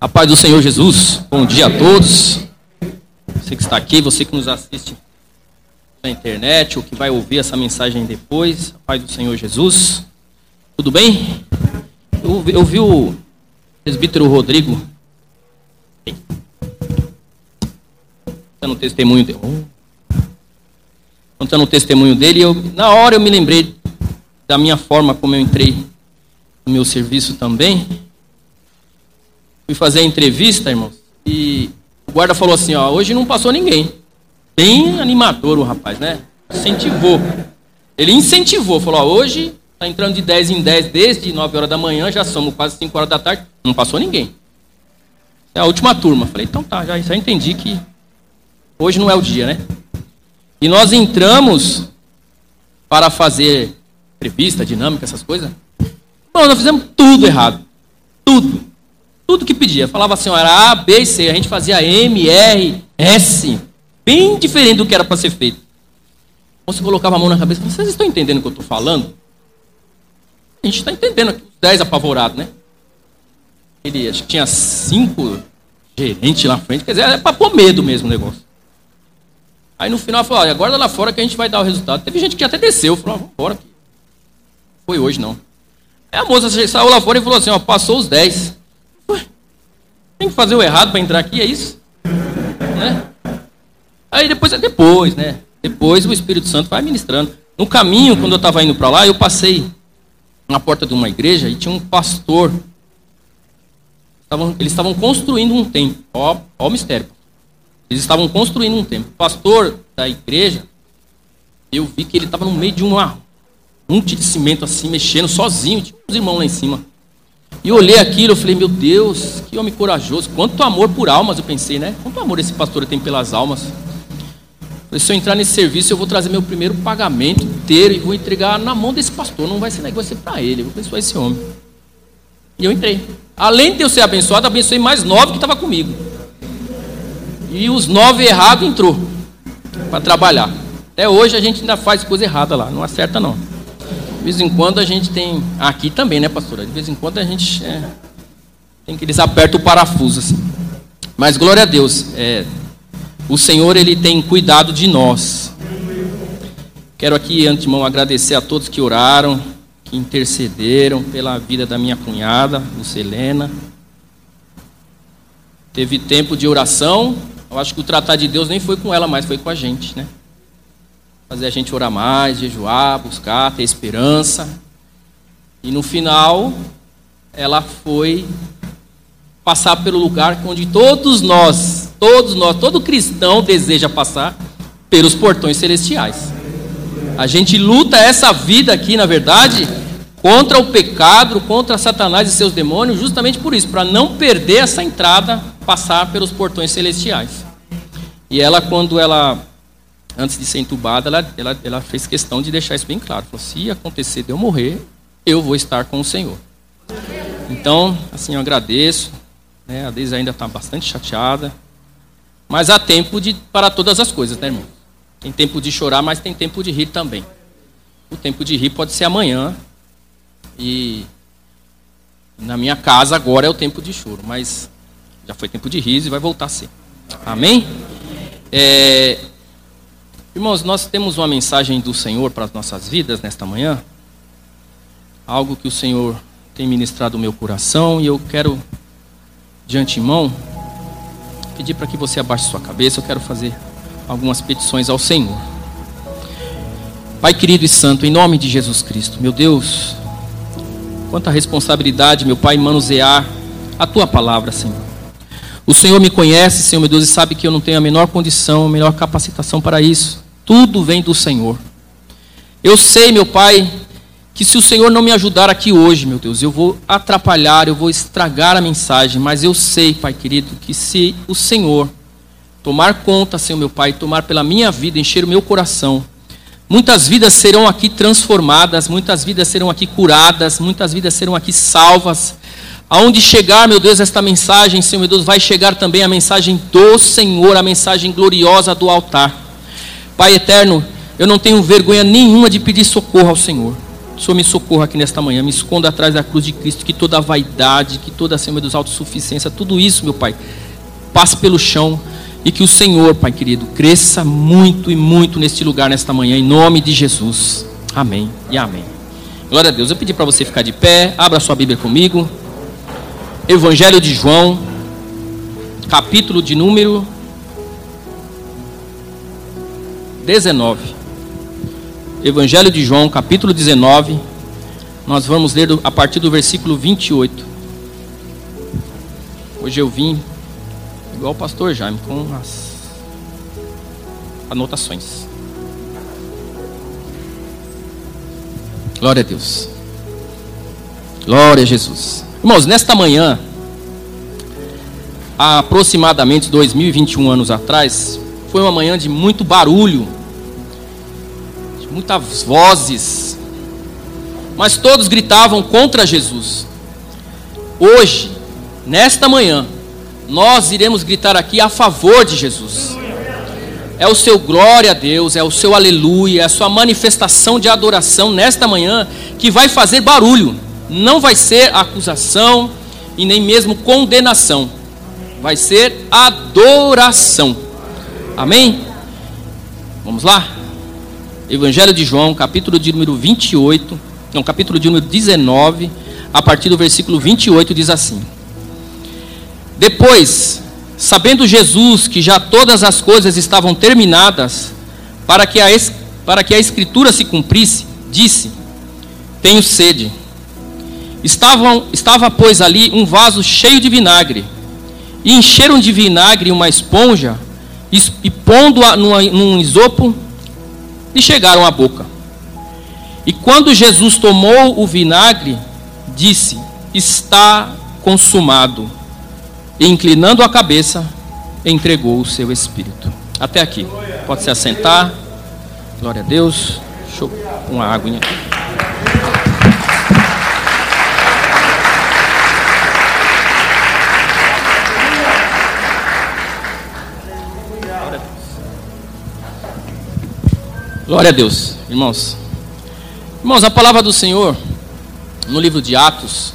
A paz do Senhor Jesus, bom dia a todos. Você que está aqui, você que nos assiste na internet ou que vai ouvir essa mensagem depois, a paz do Senhor Jesus. Tudo bem? Eu, eu vi o presbítero Rodrigo contando o testemunho dele. Contando o testemunho dele, eu, na hora eu me lembrei da minha forma como eu entrei no meu serviço também. Fui fazer a entrevista, irmãos, e o guarda falou assim, ó, hoje não passou ninguém. Bem animador o rapaz, né? Incentivou. Ele incentivou, falou, ó, hoje está entrando de 10 em 10 desde 9 horas da manhã, já somos quase 5 horas da tarde, não passou ninguém. É a última turma. Falei, então tá, já, já entendi que hoje não é o dia, né? E nós entramos para fazer entrevista, dinâmica, essas coisas. Bom, nós fizemos tudo errado. Tudo. Tudo que pedia. Falava assim, era A, B C. A gente fazia M, R, S. Bem diferente do que era para ser feito. Você colocava a mão na cabeça vocês estão entendendo o que eu estou falando? A gente está entendendo aqui, os dez apavorados, né? Ele acho que tinha cinco gerentes lá na frente, quer dizer, é para pôr medo mesmo o negócio. Aí no final falou, olha, aguarda lá fora que a gente vai dar o resultado. Teve gente que até desceu, falou, vamos embora. Foi hoje não. Aí a moça saiu lá fora e falou assim, ó, passou os 10. Tem que fazer o errado para entrar aqui, é isso? Né? Aí depois, depois, né? Depois o Espírito Santo vai ministrando. No caminho, quando eu estava indo para lá, eu passei na porta de uma igreja e tinha um pastor. Eles estavam construindo um templo. Ó, ó o mistério. Eles estavam construindo um templo. O pastor da igreja, eu vi que ele estava no meio de uma monte de cimento assim, mexendo sozinho. Tinha uns irmãos lá em cima. E olhei aquilo, eu falei, meu Deus, que homem corajoso. Quanto amor por almas, eu pensei, né? Quanto amor esse pastor tem pelas almas. Se eu entrar nesse serviço, eu vou trazer meu primeiro pagamento inteiro e vou entregar na mão desse pastor. Não vai ser negócio para ele, eu vou abençoar esse homem. E eu entrei. Além de eu ser abençoado, abençoei mais nove que estavam comigo. E os nove errados entrou para trabalhar. Até hoje a gente ainda faz coisa errada lá, não acerta não. De vez em quando a gente tem. Aqui também, né, pastora? De vez em quando a gente é, tem que eles o parafuso assim. Mas glória a Deus, é, o Senhor ele tem cuidado de nós. Quero aqui, antemão, agradecer a todos que oraram, que intercederam pela vida da minha cunhada, Lucelena. Teve tempo de oração. Eu acho que o tratar de Deus nem foi com ela, mas foi com a gente, né? Fazer a gente orar mais, jejuar, buscar, ter esperança. E no final, ela foi passar pelo lugar onde todos nós, todos nós, todo cristão deseja passar pelos portões celestiais. A gente luta essa vida aqui, na verdade, contra o pecado, contra Satanás e seus demônios, justamente por isso, para não perder essa entrada, passar pelos portões celestiais. E ela, quando ela antes de ser entubada, ela, ela, ela fez questão de deixar isso bem claro. Falou, se acontecer de eu morrer, eu vou estar com o Senhor. Então, assim, eu agradeço. Né? A Deise ainda está bastante chateada. Mas há tempo de, para todas as coisas, né, irmão? Tem tempo de chorar, mas tem tempo de rir também. O tempo de rir pode ser amanhã. E na minha casa agora é o tempo de choro. Mas já foi tempo de riso e vai voltar a ser. Amém? É, Irmãos, nós temos uma mensagem do Senhor para as nossas vidas nesta manhã. Algo que o Senhor tem ministrado no meu coração e eu quero, de antemão, pedir para que você abaixe sua cabeça. Eu quero fazer algumas petições ao Senhor. Pai querido e santo, em nome de Jesus Cristo, meu Deus, quanta responsabilidade, meu Pai, manusear a tua palavra, Senhor. O Senhor me conhece, Senhor meu Deus, e sabe que eu não tenho a menor condição, a menor capacitação para isso. Tudo vem do Senhor. Eu sei, meu Pai, que se o Senhor não me ajudar aqui hoje, meu Deus, eu vou atrapalhar, eu vou estragar a mensagem, mas eu sei, Pai querido, que se o Senhor tomar conta, Senhor meu Pai, tomar pela minha vida, encher o meu coração, muitas vidas serão aqui transformadas, muitas vidas serão aqui curadas, muitas vidas serão aqui salvas, Aonde chegar, meu Deus, esta mensagem, Senhor meu Deus, vai chegar também a mensagem do Senhor, a mensagem gloriosa do altar. Pai eterno, eu não tenho vergonha nenhuma de pedir socorro ao Senhor. o Senhor me socorra aqui nesta manhã, me esconda atrás da cruz de Cristo, que toda vaidade, que toda acima dos autossuficiência, tudo isso, meu Pai, passe pelo chão e que o Senhor, Pai querido, cresça muito e muito neste lugar nesta manhã, em nome de Jesus. Amém e amém. Glória a Deus. Eu pedi para você ficar de pé, abra sua Bíblia comigo. Evangelho de João, capítulo de número 19. Evangelho de João, capítulo 19. Nós vamos ler a partir do versículo 28. Hoje eu vim igual o pastor Jaime, com as anotações. Glória a Deus. Glória a Jesus. Irmãos, nesta manhã, há aproximadamente 2021 anos atrás, foi uma manhã de muito barulho muitas vozes, mas todos gritavam contra Jesus. Hoje, nesta manhã, nós iremos gritar aqui a favor de Jesus. É o seu glória a Deus, é o seu aleluia, é a sua manifestação de adoração nesta manhã que vai fazer barulho. Não vai ser acusação e nem mesmo condenação. Vai ser adoração. Amém? Vamos lá? Evangelho de João, capítulo de número 28, não, capítulo de número 19, a partir do versículo 28 diz assim: Depois, sabendo Jesus que já todas as coisas estavam terminadas, para que a, para que a escritura se cumprisse, disse: Tenho sede. Estavam, estava, pois, ali um vaso cheio de vinagre, e encheram de vinagre uma esponja, e, pondo-a num isopo, lhe chegaram à boca. E quando Jesus tomou o vinagre, disse: Está consumado. E inclinando a cabeça, entregou o seu espírito. Até aqui. Pode se assentar. Glória a Deus. Deixa eu uma água aqui. Glória a Deus, irmãos. Irmãos, a palavra do Senhor, no livro de Atos,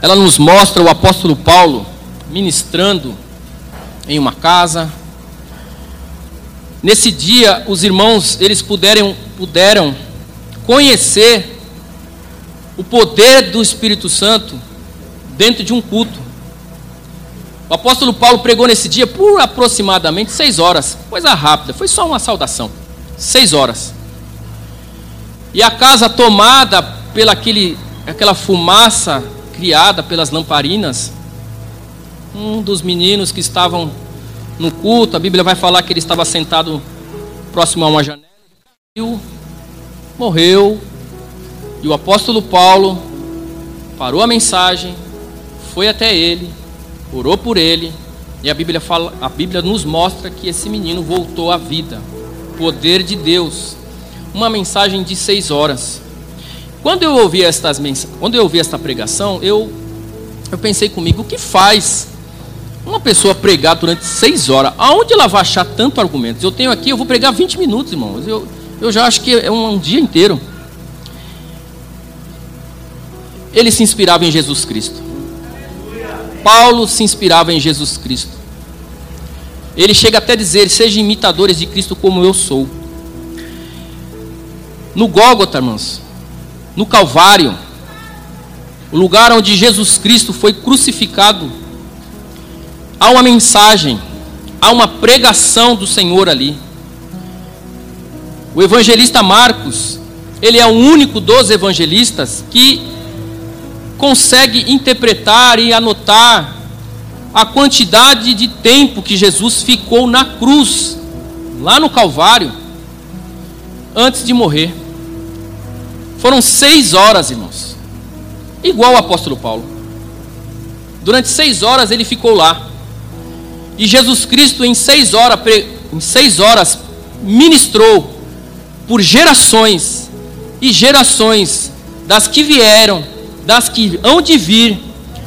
ela nos mostra o apóstolo Paulo ministrando em uma casa. Nesse dia, os irmãos, eles puderam, puderam conhecer o poder do Espírito Santo dentro de um culto. O apóstolo Paulo pregou nesse dia por aproximadamente seis horas, coisa rápida, foi só uma saudação seis horas. E a casa tomada pela aquele, aquela fumaça criada pelas lamparinas, um dos meninos que estavam no culto, a Bíblia vai falar que ele estava sentado próximo a uma janela, caiu, morreu, e o apóstolo Paulo parou a mensagem, foi até ele, orou por ele, e a Bíblia, fala, a Bíblia nos mostra que esse menino voltou à vida poder de Deus. Uma mensagem de seis horas. Quando eu ouvi estas quando eu ouvi esta pregação, eu eu pensei comigo, o que faz uma pessoa pregar durante seis horas? Aonde ela vai achar tanto argumentos? Eu tenho aqui, eu vou pregar 20 minutos, irmãos. Eu, eu já acho que é um, um dia inteiro. Ele se inspirava em Jesus Cristo. Paulo se inspirava em Jesus Cristo. Ele chega até a dizer: sejam imitadores de Cristo como eu sou. No Gólgota, irmãos, no Calvário, o lugar onde Jesus Cristo foi crucificado, há uma mensagem, há uma pregação do Senhor ali. O evangelista Marcos, ele é o único dos evangelistas que consegue interpretar e anotar a quantidade de tempo que Jesus ficou na cruz, lá no Calvário, antes de morrer. Foram seis horas, irmãos. Igual o apóstolo Paulo. Durante seis horas ele ficou lá. E Jesus Cristo, em seis horas, em seis horas ministrou por gerações e gerações das que vieram, das que hão de vir,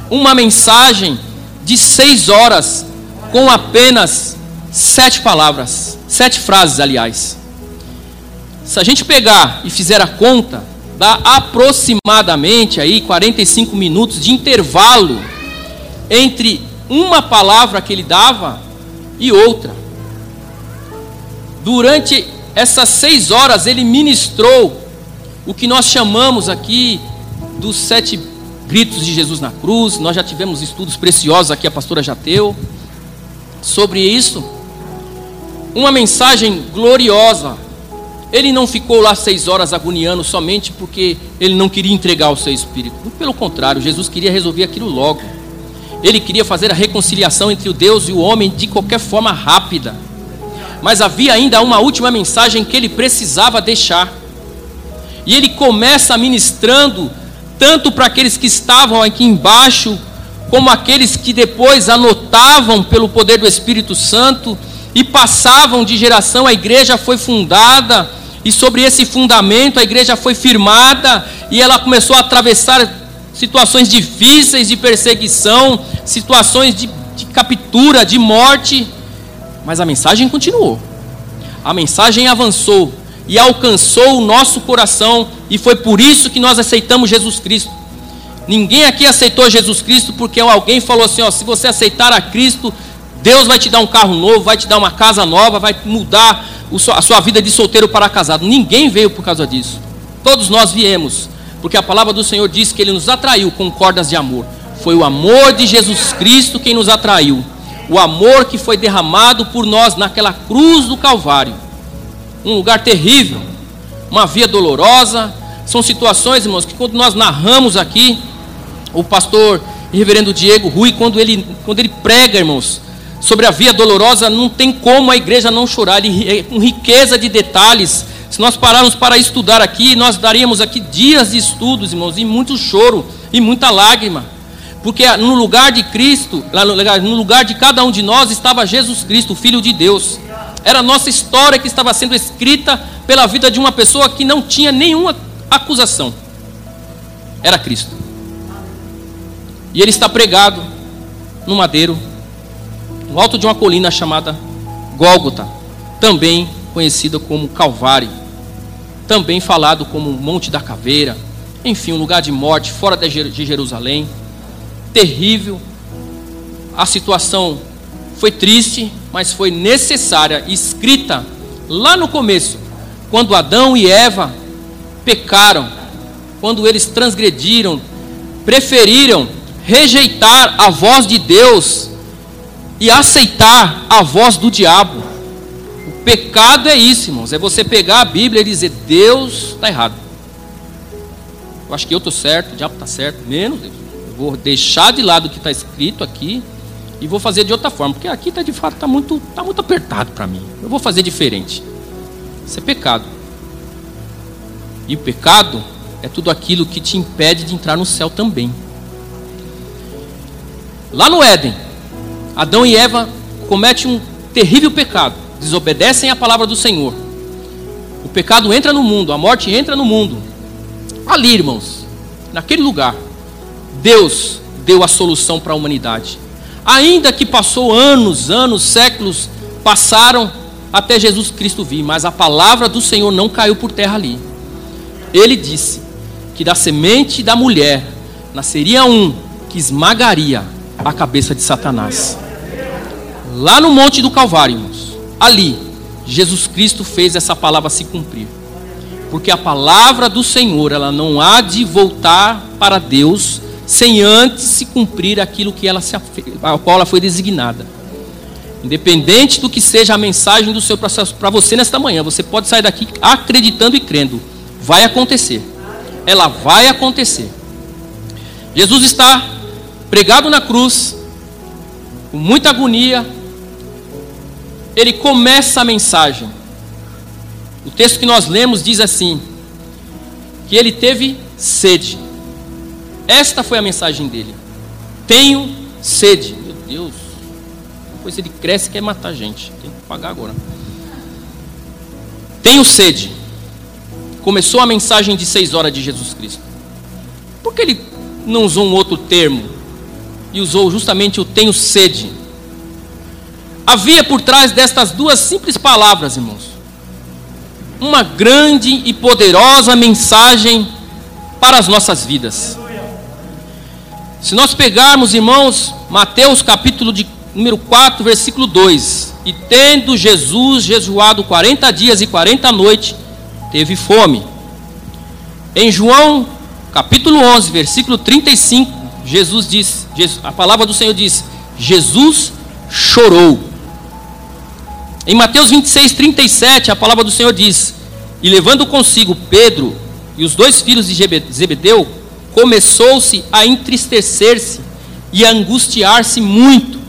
uma mensagem de seis horas com apenas sete palavras, sete frases, aliás. Se a gente pegar e fizer a conta, dá aproximadamente aí 45 minutos de intervalo entre uma palavra que ele dava e outra. Durante essas seis horas ele ministrou o que nós chamamos aqui dos sete gritos de Jesus na cruz. Nós já tivemos estudos preciosos aqui, a pastora Jateu, sobre isso. Uma mensagem gloriosa. Ele não ficou lá seis horas agoniando somente porque ele não queria entregar o seu espírito. Pelo contrário, Jesus queria resolver aquilo logo. Ele queria fazer a reconciliação entre o Deus e o homem de qualquer forma rápida. Mas havia ainda uma última mensagem que ele precisava deixar. E ele começa ministrando tanto para aqueles que estavam aqui embaixo, como aqueles que depois anotavam pelo poder do Espírito Santo e passavam de geração. A igreja foi fundada e sobre esse fundamento a igreja foi firmada e ela começou a atravessar situações difíceis de perseguição, situações de, de captura, de morte, mas a mensagem continuou. A mensagem avançou e alcançou o nosso coração, e foi por isso que nós aceitamos Jesus Cristo. Ninguém aqui aceitou Jesus Cristo porque alguém falou assim: ó, se você aceitar a Cristo, Deus vai te dar um carro novo, vai te dar uma casa nova, vai mudar a sua vida de solteiro para casado. Ninguém veio por causa disso. Todos nós viemos porque a palavra do Senhor diz que ele nos atraiu com cordas de amor. Foi o amor de Jesus Cristo quem nos atraiu. O amor que foi derramado por nós naquela cruz do Calvário. Um lugar terrível, uma via dolorosa. São situações, irmãos, que quando nós narramos aqui, o pastor reverendo Diego Rui, quando ele, quando ele prega, irmãos, sobre a via dolorosa, não tem como a igreja não chorar, ele, é com riqueza de detalhes, se nós pararmos para estudar aqui, nós daríamos aqui dias de estudos, irmãos, e muito choro e muita lágrima. Porque no lugar de Cristo, no lugar de cada um de nós estava Jesus Cristo, o Filho de Deus. Era a nossa história que estava sendo escrita pela vida de uma pessoa que não tinha nenhuma acusação. Era Cristo. E ele está pregado no madeiro, no alto de uma colina chamada Gólgota, também conhecida como Calvário também falado como Monte da Caveira, enfim, um lugar de morte fora de Jerusalém, terrível. A situação foi triste, mas foi necessária, escrita lá no começo, quando Adão e Eva pecaram, quando eles transgrediram, preferiram rejeitar a voz de Deus e aceitar a voz do diabo. Pecado é isso, irmãos. É você pegar a Bíblia e dizer: Deus está errado. Eu acho que eu estou certo, o diabo está certo. Menos Deus. Eu vou deixar de lado o que está escrito aqui e vou fazer de outra forma. Porque aqui está de fato tá muito, tá muito apertado para mim. Eu vou fazer diferente. Isso é pecado. E o pecado é tudo aquilo que te impede de entrar no céu também. Lá no Éden, Adão e Eva cometem um terrível pecado desobedecem a palavra do Senhor. O pecado entra no mundo, a morte entra no mundo. Ali, irmãos, naquele lugar, Deus deu a solução para a humanidade. Ainda que passou anos, anos, séculos, passaram até Jesus Cristo vir, mas a palavra do Senhor não caiu por terra ali. Ele disse que da semente da mulher nasceria um que esmagaria a cabeça de Satanás. Lá no Monte do Calvário, irmãos ali, Jesus Cristo fez essa palavra se cumprir. Porque a palavra do Senhor, ela não há de voltar para Deus sem antes se cumprir aquilo que ela se, a qual ela foi designada. Independente do que seja a mensagem do Senhor para você nesta manhã, você pode sair daqui acreditando e crendo. Vai acontecer. Ela vai acontecer. Jesus está pregado na cruz, com muita agonia, ele começa a mensagem. O texto que nós lemos diz assim: que ele teve sede. Esta foi a mensagem dele. Tenho sede. Meu Deus. Depois ele cresce e quer matar a gente. Tem que pagar agora. Tenho sede. Começou a mensagem de seis horas de Jesus Cristo. Por que ele não usou um outro termo? E usou justamente o tenho sede. Havia por trás destas duas simples palavras, irmãos, uma grande e poderosa mensagem para as nossas vidas. Se nós pegarmos, irmãos, Mateus capítulo de número 4, versículo 2: E tendo Jesus jejuado 40 dias e 40 noites, teve fome. Em João capítulo 11, versículo 35, Jesus diz, a palavra do Senhor diz: Jesus chorou. Em Mateus 26, 37, a palavra do Senhor diz: E levando consigo Pedro e os dois filhos de Zebedeu, começou-se a entristecer-se e a angustiar-se muito.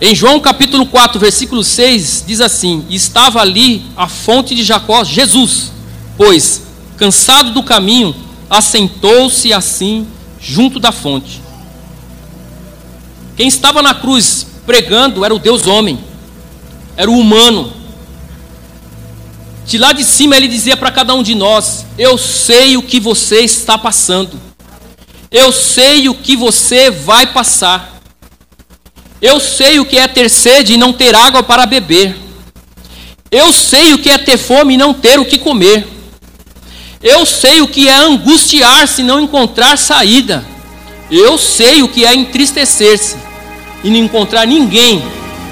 Em João capítulo 4, versículo 6, diz assim: Estava ali a fonte de Jacó, Jesus, pois, cansado do caminho, assentou-se assim junto da fonte. Quem estava na cruz pregando era o Deus homem, era o humano. De lá de cima ele dizia para cada um de nós: Eu sei o que você está passando, eu sei o que você vai passar, eu sei o que é ter sede e não ter água para beber, eu sei o que é ter fome e não ter o que comer. Eu sei o que é angustiar-se e não encontrar saída. Eu sei o que é entristecer-se e não encontrar ninguém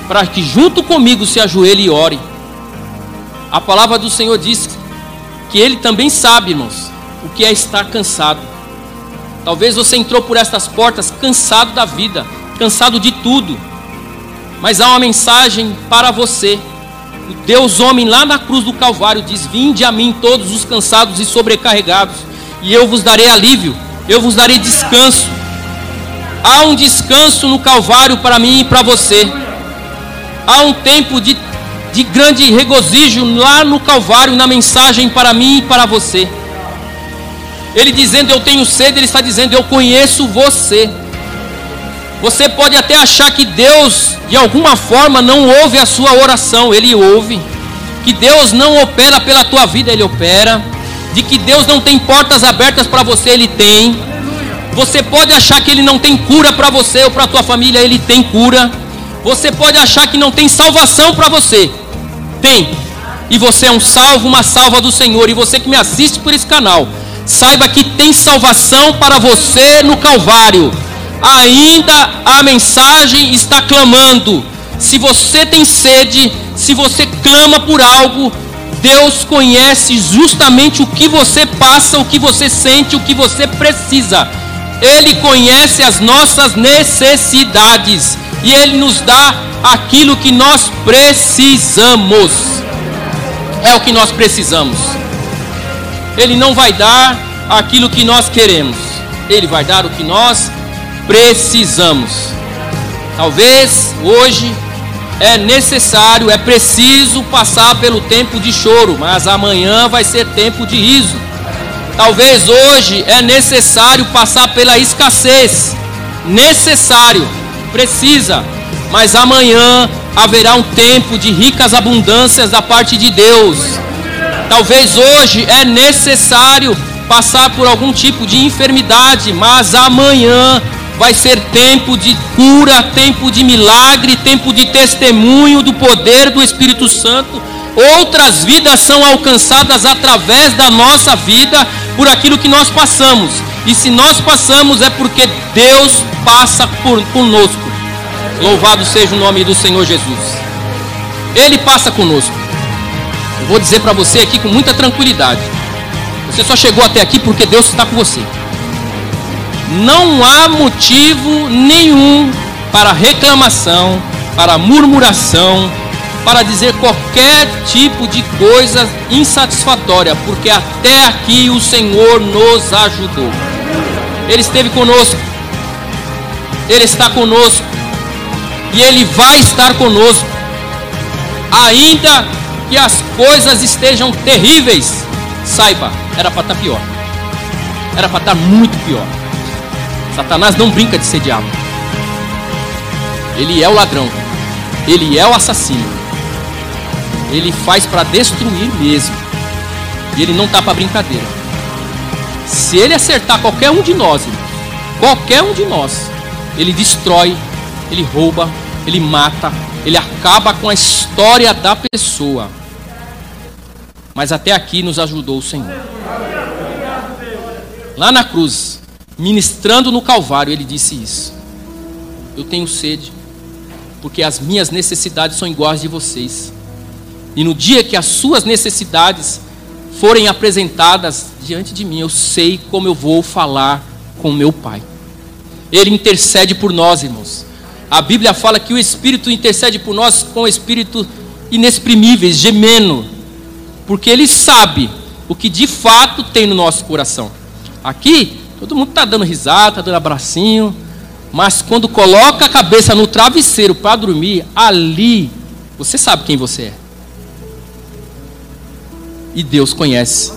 para que junto comigo se ajoelhe e ore. A palavra do Senhor diz que Ele também sabe, irmãos, o que é estar cansado. Talvez você entrou por estas portas cansado da vida, cansado de tudo, mas há uma mensagem para você o Deus homem lá na cruz do Calvário diz: Vinde a mim todos os cansados e sobrecarregados, e eu vos darei alívio, eu vos darei descanso. Há um descanso no Calvário para mim e para você. Há um tempo de, de grande regozijo lá no Calvário, na mensagem para mim e para você. Ele dizendo eu tenho sede, ele está dizendo eu conheço você. Você pode até achar que Deus, de alguma forma, não ouve a sua oração, Ele ouve. Que Deus não opera pela tua vida, Ele opera. De que Deus não tem portas abertas para você, Ele tem. Você pode achar que Ele não tem cura para você ou para tua família, Ele tem cura. Você pode achar que não tem salvação para você, tem. E você é um salvo, uma salva do Senhor. E você que me assiste por esse canal, saiba que tem salvação para você no Calvário ainda a mensagem está clamando. Se você tem sede, se você clama por algo, Deus conhece justamente o que você passa, o que você sente, o que você precisa. Ele conhece as nossas necessidades e Ele nos dá aquilo que nós precisamos. É o que nós precisamos. Ele não vai dar aquilo que nós queremos, Ele vai dar o que nós precisamos. Talvez hoje é necessário, é preciso passar pelo tempo de choro, mas amanhã vai ser tempo de riso. Talvez hoje é necessário passar pela escassez, necessário, precisa, mas amanhã haverá um tempo de ricas abundâncias da parte de Deus. Talvez hoje é necessário passar por algum tipo de enfermidade, mas amanhã vai ser tempo de cura, tempo de milagre, tempo de testemunho do poder do Espírito Santo. Outras vidas são alcançadas através da nossa vida por aquilo que nós passamos. E se nós passamos é porque Deus passa por conosco. Louvado seja o nome do Senhor Jesus. Ele passa conosco. Eu vou dizer para você aqui com muita tranquilidade. Você só chegou até aqui porque Deus está com você não há motivo nenhum para reclamação, para murmuração, para dizer qualquer tipo de coisa insatisfatória, porque até aqui o Senhor nos ajudou. Ele esteve conosco, Ele está conosco, e Ele vai estar conosco, ainda que as coisas estejam terríveis. Saiba, era para estar tá pior, era para estar tá muito pior. Satanás não brinca de ser diabo. Ele é o ladrão. Ele é o assassino. Ele faz para destruir mesmo. E ele não tá para brincadeira. Se ele acertar qualquer um de nós, qualquer um de nós, ele destrói, ele rouba, ele mata, ele acaba com a história da pessoa. Mas até aqui nos ajudou o Senhor. lá na cruz, ministrando no Calvário, ele disse isso. Eu tenho sede, porque as minhas necessidades são iguais de vocês. E no dia que as suas necessidades forem apresentadas diante de mim, eu sei como eu vou falar com meu Pai. Ele intercede por nós, irmãos. A Bíblia fala que o Espírito intercede por nós com o Espírito inexprimíveis, gemendo, porque Ele sabe o que de fato tem no nosso coração. Aqui, todo mundo está dando risada, está dando abracinho, mas quando coloca a cabeça no travesseiro para dormir, ali, você sabe quem você é. E Deus conhece.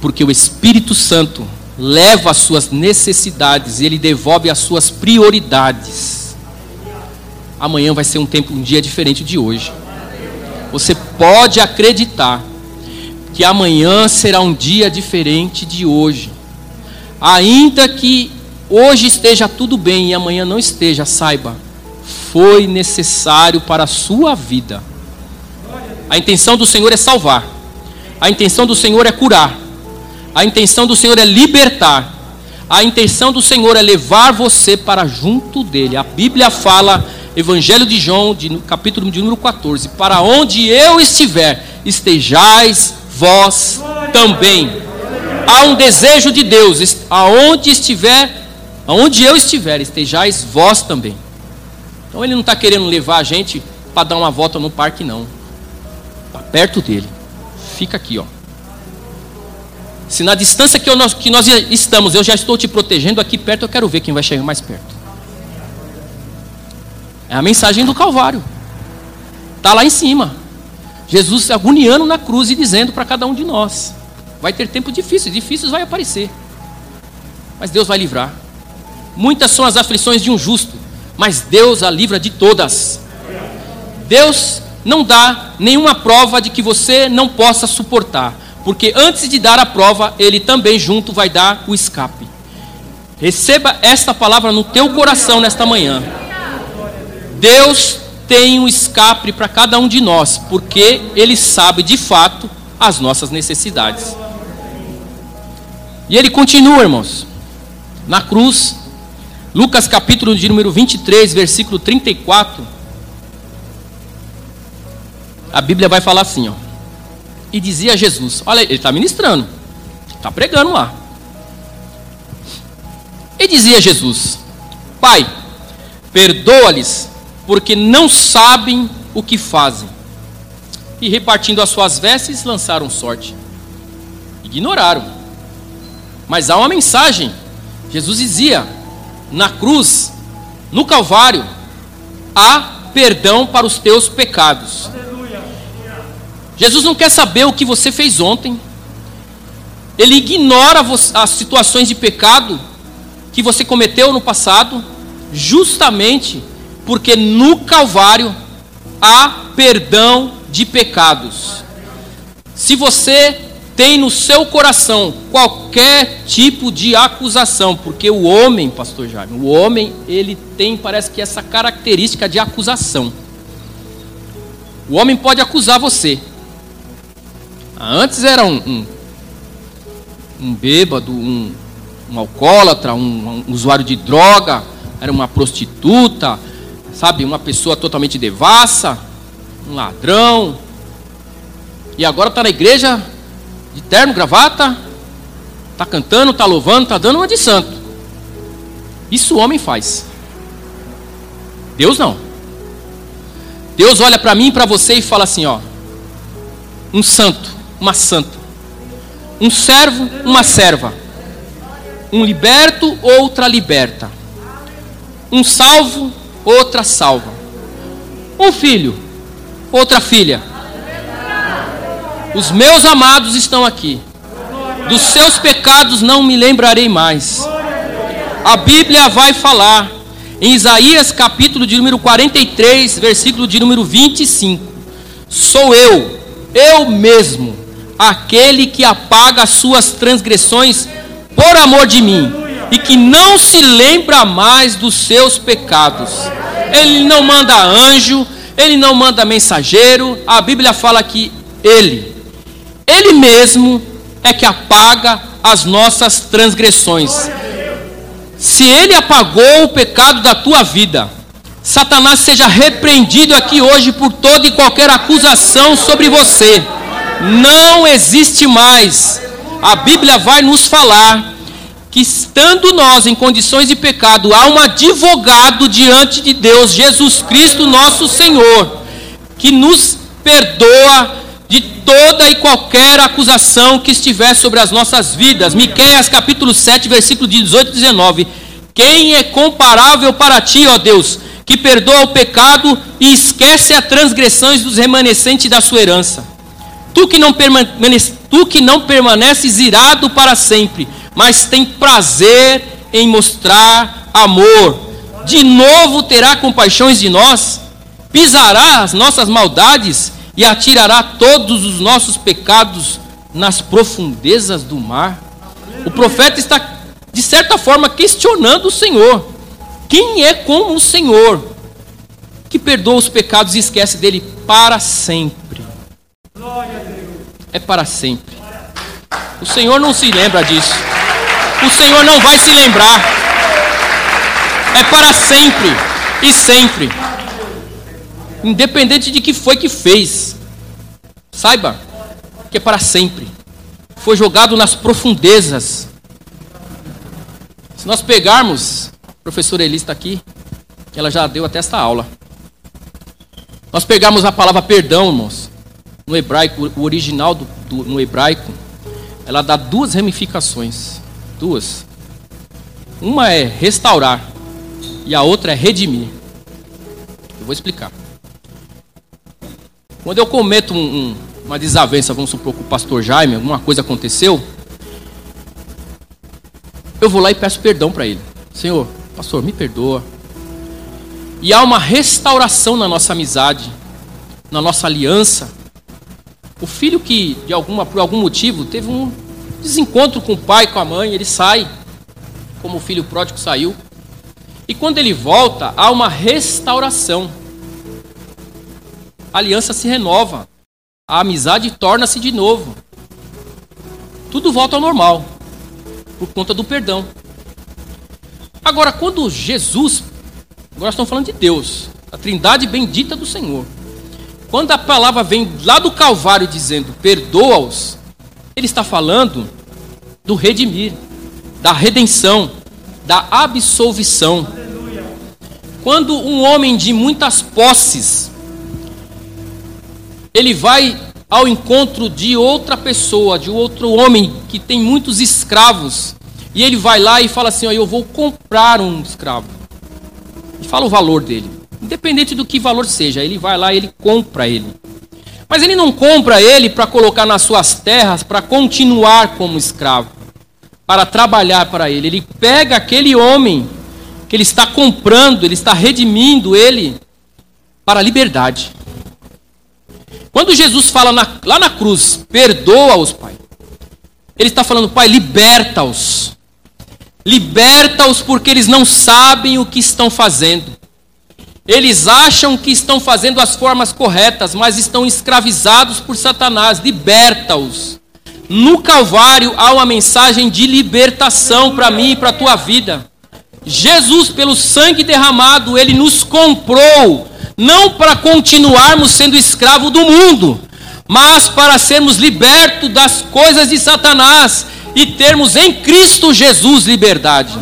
Porque o Espírito Santo leva as suas necessidades, ele devolve as suas prioridades. Amanhã vai ser um tempo, um dia diferente de hoje. Você pode acreditar que amanhã será um dia diferente de hoje. Ainda que hoje esteja tudo bem e amanhã não esteja, saiba, foi necessário para a sua vida. A intenção do Senhor é salvar. A intenção do Senhor é curar. A intenção do Senhor é libertar. A intenção do Senhor é levar você para junto dele. A Bíblia fala, Evangelho de João, de, capítulo de número 14: Para onde eu estiver, estejais vós também. Há um desejo de Deus, aonde estiver, aonde eu estiver, estejais vós também. Então ele não está querendo levar a gente para dar uma volta no parque, não. Está perto dele. Fica aqui, ó. Se na distância que, eu, que nós estamos, eu já estou te protegendo aqui perto, eu quero ver quem vai chegar mais perto. É a mensagem do Calvário. Está lá em cima. Jesus agoniando na cruz e dizendo para cada um de nós: vai ter tempo difícil, difíceis vai aparecer, mas Deus vai livrar. Muitas são as aflições de um justo, mas Deus a livra de todas. Deus não dá nenhuma prova de que você não possa suportar, porque antes de dar a prova, Ele também junto vai dar o escape. Receba esta palavra no teu coração nesta manhã. Deus tem um escape para cada um de nós, porque Ele sabe de fato as nossas necessidades. E Ele continua, irmãos, na cruz, Lucas capítulo de número 23, versículo 34. A Bíblia vai falar assim, ó. E dizia Jesus: Olha, ele está ministrando, está pregando lá. E dizia Jesus: Pai, perdoa-lhes, porque não sabem o que fazem. E repartindo as suas vestes, lançaram sorte. Ignoraram. Mas há uma mensagem. Jesus dizia: na cruz, no Calvário, há perdão para os teus pecados. Jesus não quer saber o que você fez ontem. Ele ignora as situações de pecado que você cometeu no passado, justamente porque no Calvário há perdão de pecados. Se você tem no seu coração qualquer tipo de acusação, porque o homem, pastor Jaime, o homem, ele tem, parece que essa característica de acusação. O homem pode acusar você. Antes era um, um, um bêbado, um, um alcoólatra, um, um usuário de droga, era uma prostituta, sabe, uma pessoa totalmente devassa, um ladrão. E agora está na igreja de terno, gravata, está cantando, está louvando, está dando uma de santo. Isso o homem faz. Deus não. Deus olha para mim e para você e fala assim: ó, um santo, uma santa, um servo, uma serva, um liberto, outra liberta, um salvo, outra salva, um filho, outra filha os meus amados estão aqui. Dos seus pecados não me lembrarei mais. A Bíblia vai falar em Isaías capítulo de número 43, versículo de número 25. Sou eu, eu mesmo, aquele que apaga as suas transgressões por amor de mim e que não se lembra mais dos seus pecados. Ele não manda anjo, ele não manda mensageiro. A Bíblia fala que ele ele mesmo é que apaga as nossas transgressões. Se ele apagou o pecado da tua vida, Satanás seja repreendido aqui hoje por toda e qualquer acusação sobre você. Não existe mais. A Bíblia vai nos falar que estando nós em condições de pecado, há um advogado diante de Deus, Jesus Cristo, nosso Senhor, que nos perdoa de toda e qualquer acusação que estiver sobre as nossas vidas. Miqueias capítulo 7, versículo 18 e 19. Quem é comparável para ti, ó Deus, que perdoa o pecado e esquece as transgressões dos remanescentes da sua herança? Tu que não, permanece, tu que não permaneces irado para sempre, mas tem prazer em mostrar amor. De novo terá compaixões de nós, pisará as nossas maldades e atirará todos os nossos pecados nas profundezas do mar. O profeta está, de certa forma, questionando o Senhor. Quem é como o Senhor, que perdoa os pecados e esquece dele para sempre? É para sempre. O Senhor não se lembra disso o Senhor não vai se lembrar. É para sempre e sempre. Independente de que foi que fez. Saiba que é para sempre. Foi jogado nas profundezas. Se nós pegarmos, a professora Elis está aqui, ela já deu até esta aula. Nós pegarmos a palavra perdão, irmãos, no hebraico, o original do, do, no hebraico, ela dá duas ramificações. Duas. Uma é restaurar e a outra é redimir. Eu vou explicar. Quando eu cometo um, um, uma desavença, vamos supor com o pastor Jaime, alguma coisa aconteceu, eu vou lá e peço perdão para ele. Senhor, pastor, me perdoa. E há uma restauração na nossa amizade, na nossa aliança. O filho que, de alguma, por algum motivo, teve um desencontro com o pai, com a mãe, ele sai, como o filho pródigo saiu. E quando ele volta, há uma restauração. A aliança se renova. A amizade torna-se de novo. Tudo volta ao normal, por conta do perdão. Agora, quando Jesus, agora estamos falando de Deus, a trindade bendita do Senhor. Quando a palavra vem lá do Calvário dizendo perdoa-os, ele está falando do redimir, da redenção, da absolvição. Quando um homem de muitas posses ele vai ao encontro de outra pessoa, de outro homem que tem muitos escravos, e ele vai lá e fala assim: ó, Eu vou comprar um escravo. E fala o valor dele. Independente do que valor seja, ele vai lá e ele compra ele. Mas ele não compra ele para colocar nas suas terras para continuar como escravo, para trabalhar para ele. Ele pega aquele homem que ele está comprando, ele está redimindo ele para a liberdade. Quando Jesus fala na, lá na cruz, perdoa-os, Pai, ele está falando, Pai, liberta-os. Liberta-os porque eles não sabem o que estão fazendo. Eles acham que estão fazendo as formas corretas, mas estão escravizados por Satanás. Liberta-os. No Calvário há uma mensagem de libertação para mim e para a tua vida. Jesus, pelo sangue derramado, ele nos comprou, não para continuarmos sendo escravo do mundo, mas para sermos libertos das coisas de Satanás e termos em Cristo Jesus liberdade.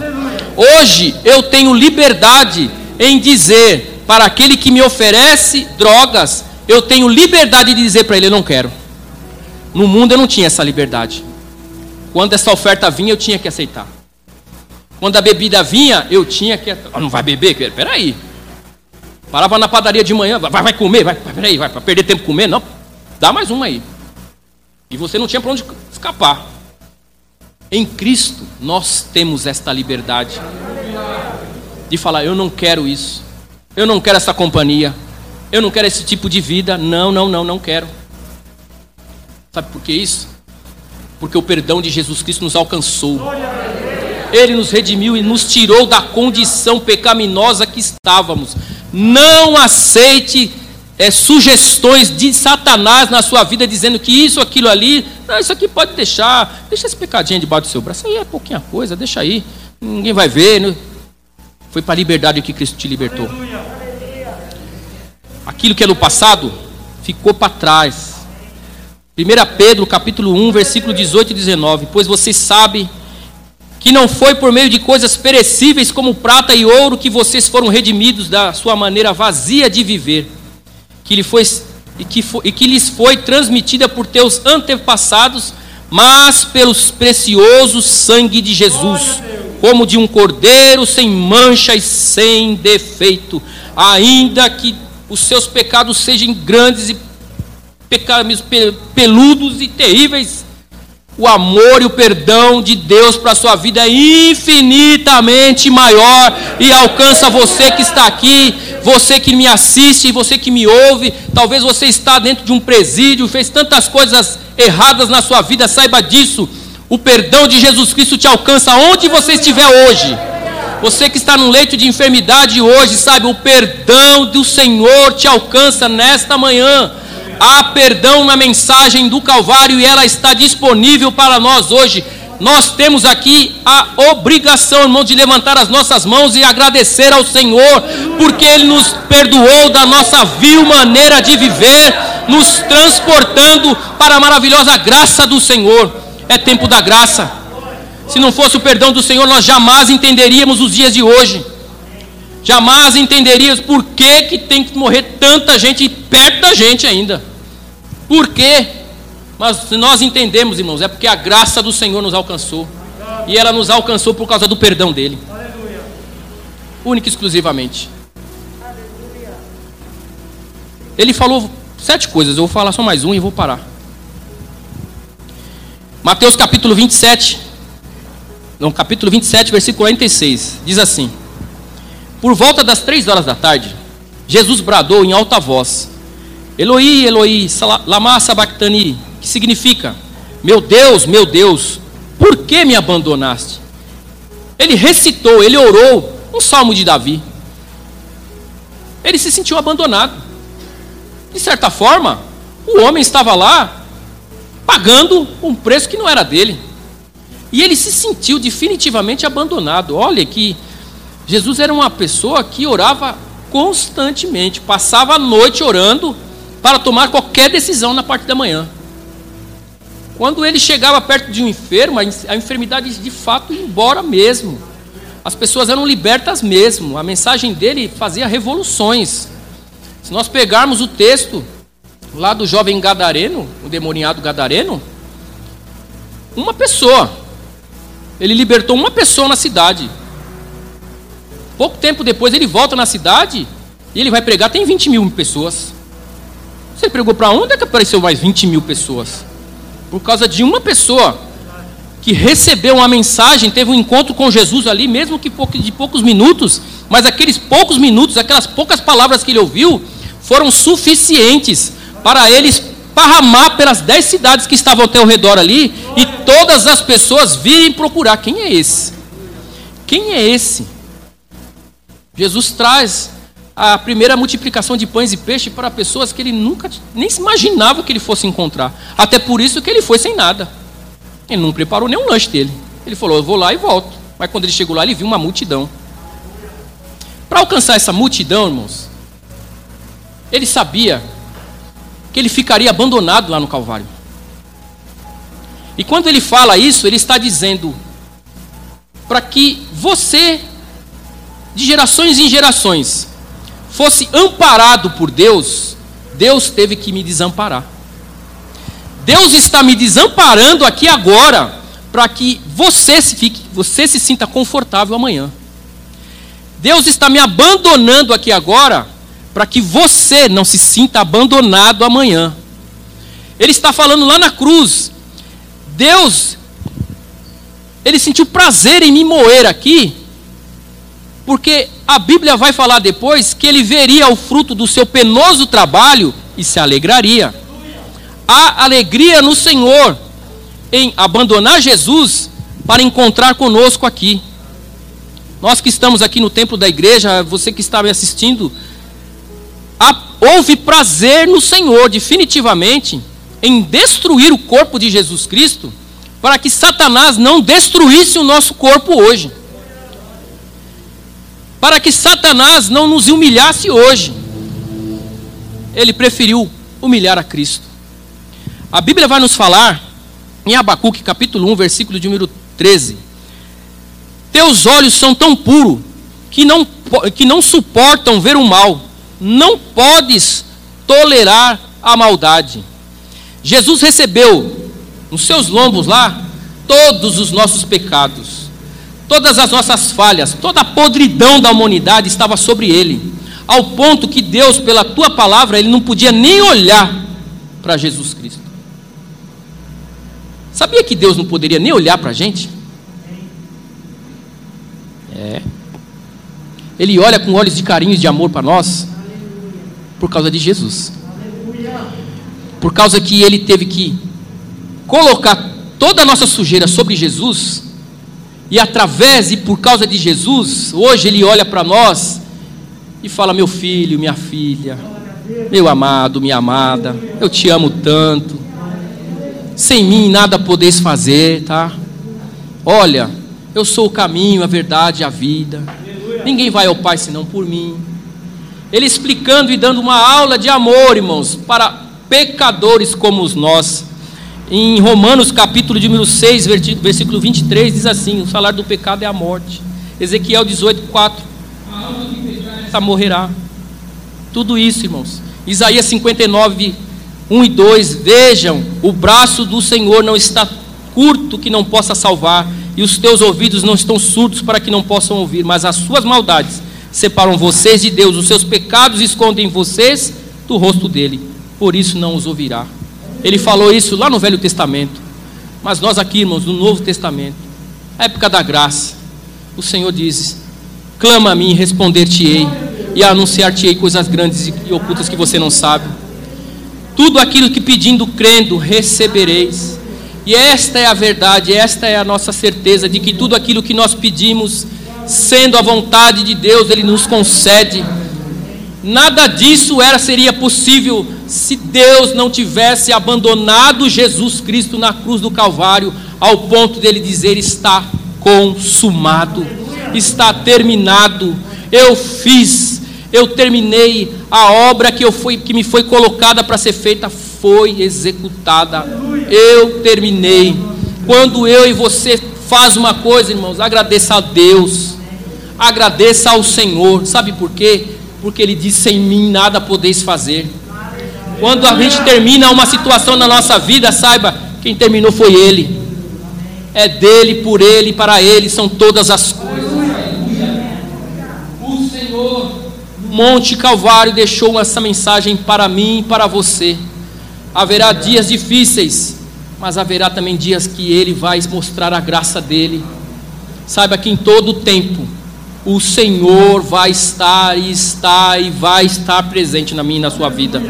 Hoje eu tenho liberdade em dizer para aquele que me oferece drogas, eu tenho liberdade de dizer para ele: eu não quero. No mundo eu não tinha essa liberdade. Quando essa oferta vinha, eu tinha que aceitar. Quando a bebida vinha, eu tinha que. Ah, não vai beber? Peraí. Parava na padaria de manhã, vai, vai comer, vai, peraí, vai, para perder tempo comer? Não, dá mais uma aí. E você não tinha para onde escapar. Em Cristo, nós temos esta liberdade de falar: eu não quero isso. Eu não quero essa companhia. Eu não quero esse tipo de vida. Não, não, não, não quero. Sabe por que isso? Porque o perdão de Jesus Cristo nos alcançou. Ele nos redimiu e nos tirou da condição pecaminosa que estávamos. Não aceite é, sugestões de Satanás na sua vida, dizendo que isso, aquilo ali, não, isso aqui pode deixar, deixa esse pecadinho debaixo do seu braço, aí é pouquinha coisa, deixa aí, ninguém vai ver. Né? Foi para a liberdade que Cristo te libertou. Aquilo que é no passado ficou para trás. 1 Pedro capítulo 1, versículo 18 e 19. Pois você sabe que não foi por meio de coisas perecíveis como prata e ouro que vocês foram redimidos da sua maneira vazia de viver que, lhe foi, e, que foi, e que lhes foi transmitida por teus antepassados, mas pelo precioso sangue de Jesus, como de um cordeiro sem mancha e sem defeito, ainda que os seus pecados sejam grandes e pecados peludos e terríveis, o amor e o perdão de Deus para a sua vida é infinitamente maior e alcança você que está aqui, você que me assiste, você que me ouve. Talvez você está dentro de um presídio, fez tantas coisas erradas na sua vida, saiba disso. O perdão de Jesus Cristo te alcança onde você estiver hoje. Você que está no leito de enfermidade hoje, sabe, o perdão do Senhor te alcança nesta manhã. Há perdão na mensagem do Calvário e ela está disponível para nós hoje. Nós temos aqui a obrigação, irmão, de levantar as nossas mãos e agradecer ao Senhor, porque Ele nos perdoou da nossa vil maneira de viver, nos transportando para a maravilhosa graça do Senhor. É tempo da graça. Se não fosse o perdão do Senhor, nós jamais entenderíamos os dias de hoje. Jamais entenderíamos por que, que tem que morrer tanta gente perto da gente ainda. Por quê? Mas se nós entendemos, irmãos, é porque a graça do Senhor nos alcançou. E ela nos alcançou por causa do perdão dele. Única e exclusivamente. Ele falou sete coisas, eu vou falar só mais um e vou parar. Mateus capítulo 27. Não, capítulo 27, versículo 46. Diz assim: por volta das três horas da tarde, Jesus bradou em alta voz: Eloi, Eloi, lama sabachthani, que significa: Meu Deus, meu Deus, por que me abandonaste? Ele recitou, ele orou um salmo de Davi. Ele se sentiu abandonado. De certa forma, o homem estava lá pagando um preço que não era dele. E ele se sentiu definitivamente abandonado. Olha que Jesus era uma pessoa que orava constantemente, passava a noite orando para tomar qualquer decisão na parte da manhã. Quando ele chegava perto de um enfermo, a enfermidade de fato ia embora mesmo. As pessoas eram libertas mesmo. A mensagem dele fazia revoluções. Se nós pegarmos o texto lá do jovem gadareno, o demoninhado gadareno, uma pessoa, ele libertou uma pessoa na cidade. Pouco tempo depois ele volta na cidade e ele vai pregar, tem 20 mil pessoas. Você pregou para onde é que apareceu mais 20 mil pessoas? Por causa de uma pessoa que recebeu uma mensagem, teve um encontro com Jesus ali, mesmo que de poucos minutos, mas aqueles poucos minutos, aquelas poucas palavras que ele ouviu, foram suficientes para eles parramar pelas dez cidades que estavam ao teu redor ali e todas as pessoas virem procurar quem é esse? Quem é esse? Jesus traz a primeira multiplicação de pães e peixes para pessoas que ele nunca nem se imaginava que ele fosse encontrar. Até por isso que ele foi sem nada. Ele não preparou nenhum lanche dele. Ele falou: Eu vou lá e volto. Mas quando ele chegou lá, ele viu uma multidão. Para alcançar essa multidão, irmãos, ele sabia que ele ficaria abandonado lá no Calvário. E quando ele fala isso, ele está dizendo para que você de gerações em gerações, fosse amparado por Deus, Deus teve que me desamparar. Deus está me desamparando aqui agora, para que você se, fique, você se sinta confortável amanhã. Deus está me abandonando aqui agora, para que você não se sinta abandonado amanhã. Ele está falando lá na cruz. Deus, ele sentiu prazer em me moer aqui, porque a Bíblia vai falar depois que ele veria o fruto do seu penoso trabalho e se alegraria. Há alegria no Senhor em abandonar Jesus para encontrar conosco aqui. Nós que estamos aqui no templo da igreja, você que está me assistindo, houve prazer no Senhor, definitivamente, em destruir o corpo de Jesus Cristo, para que Satanás não destruísse o nosso corpo hoje. Para que Satanás não nos humilhasse hoje. Ele preferiu humilhar a Cristo. A Bíblia vai nos falar, em Abacuque capítulo 1, versículo de número 13: Teus olhos são tão puros que não, que não suportam ver o mal, não podes tolerar a maldade. Jesus recebeu nos seus lombos lá todos os nossos pecados, todas as nossas falhas, toda a podridão da humanidade estava sobre ele, ao ponto que Deus, pela tua palavra, ele não podia nem olhar para Jesus Cristo. Sabia que Deus não poderia nem olhar para a gente? É. Ele olha com olhos de carinho e de amor para nós por causa de Jesus. Por causa que ele teve que colocar toda a nossa sujeira sobre Jesus, e através e por causa de Jesus, hoje ele olha para nós e fala: Meu filho, minha filha, meu amado, minha amada, eu te amo tanto. Sem mim nada podeis fazer, tá? Olha, eu sou o caminho, a verdade a vida. Ninguém vai ao Pai senão por mim. Ele explicando e dando uma aula de amor, irmãos, para pecadores como nós. Em Romanos capítulo de número 6, versículo 23, diz assim: O salário do pecado é a morte. Ezequiel 18, 4. A alma que pecar, morrerá. Tudo isso, irmãos. Isaías 59, 1 e 2. Vejam, o braço do Senhor não está curto que não possa salvar, e os teus ouvidos não estão surdos para que não possam ouvir, mas as suas maldades separam vocês de Deus, os seus pecados escondem vocês do rosto dele, por isso não os ouvirá. Ele falou isso lá no Velho Testamento, mas nós aqui, irmãos, no Novo Testamento, época da graça, o Senhor diz: clama a mim, responder-te-ei, e anunciar-te-ei coisas grandes e ocultas que você não sabe. Tudo aquilo que pedindo, crendo, recebereis. E esta é a verdade, esta é a nossa certeza de que tudo aquilo que nós pedimos, sendo a vontade de Deus, Ele nos concede. Nada disso era seria possível se Deus não tivesse abandonado Jesus Cristo na cruz do Calvário, ao ponto dele dizer: está consumado, está terminado. Eu fiz, eu terminei a obra que, eu fui, que me foi colocada para ser feita, foi executada. Eu terminei. Quando eu e você faz uma coisa, irmãos, agradeça a Deus agradeça ao Senhor. Sabe por quê? Porque Ele diz: sem mim nada podeis fazer. Quando a gente termina uma situação na nossa vida, saiba, quem terminou foi Ele. É dele, por Ele, para Ele são todas as coisas. O Senhor, Monte Calvário, deixou essa mensagem para mim e para você. Haverá dias difíceis, mas haverá também dias que Ele vai mostrar a graça dele. Saiba que em todo o tempo o Senhor vai estar e está e vai estar presente na minha e na sua vida.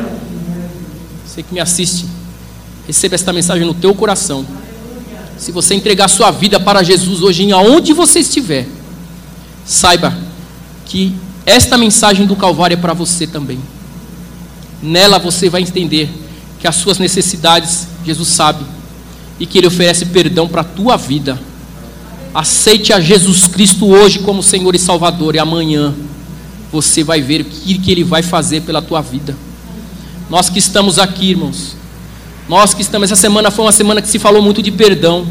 Você que me assiste, receba esta mensagem no teu coração. Se você entregar sua vida para Jesus hoje, em aonde você estiver, saiba que esta mensagem do Calvário é para você também. Nela você vai entender que as suas necessidades Jesus sabe e que Ele oferece perdão para a tua vida. Aceite a Jesus Cristo hoje como Senhor e Salvador, e amanhã você vai ver o que Ele vai fazer pela tua vida. Nós que estamos aqui, irmãos, nós que estamos, essa semana foi uma semana que se falou muito de perdão.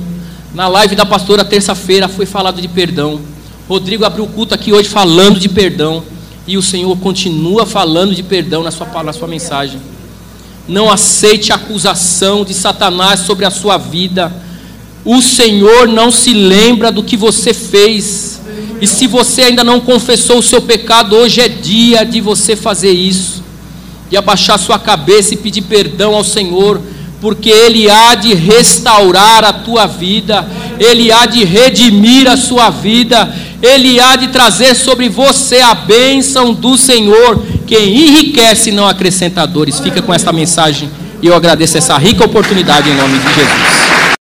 Na live da pastora, terça-feira, foi falado de perdão. Rodrigo abriu o culto aqui hoje falando de perdão. E o Senhor continua falando de perdão na sua, na sua mensagem. Não aceite a acusação de Satanás sobre a sua vida o Senhor não se lembra do que você fez. E se você ainda não confessou o seu pecado, hoje é dia de você fazer isso. De abaixar sua cabeça e pedir perdão ao Senhor, porque Ele há de restaurar a tua vida, Ele há de redimir a sua vida, Ele há de trazer sobre você a bênção do Senhor, quem enriquece não acrescenta dores. Fica com esta mensagem e eu agradeço essa rica oportunidade em nome de Jesus.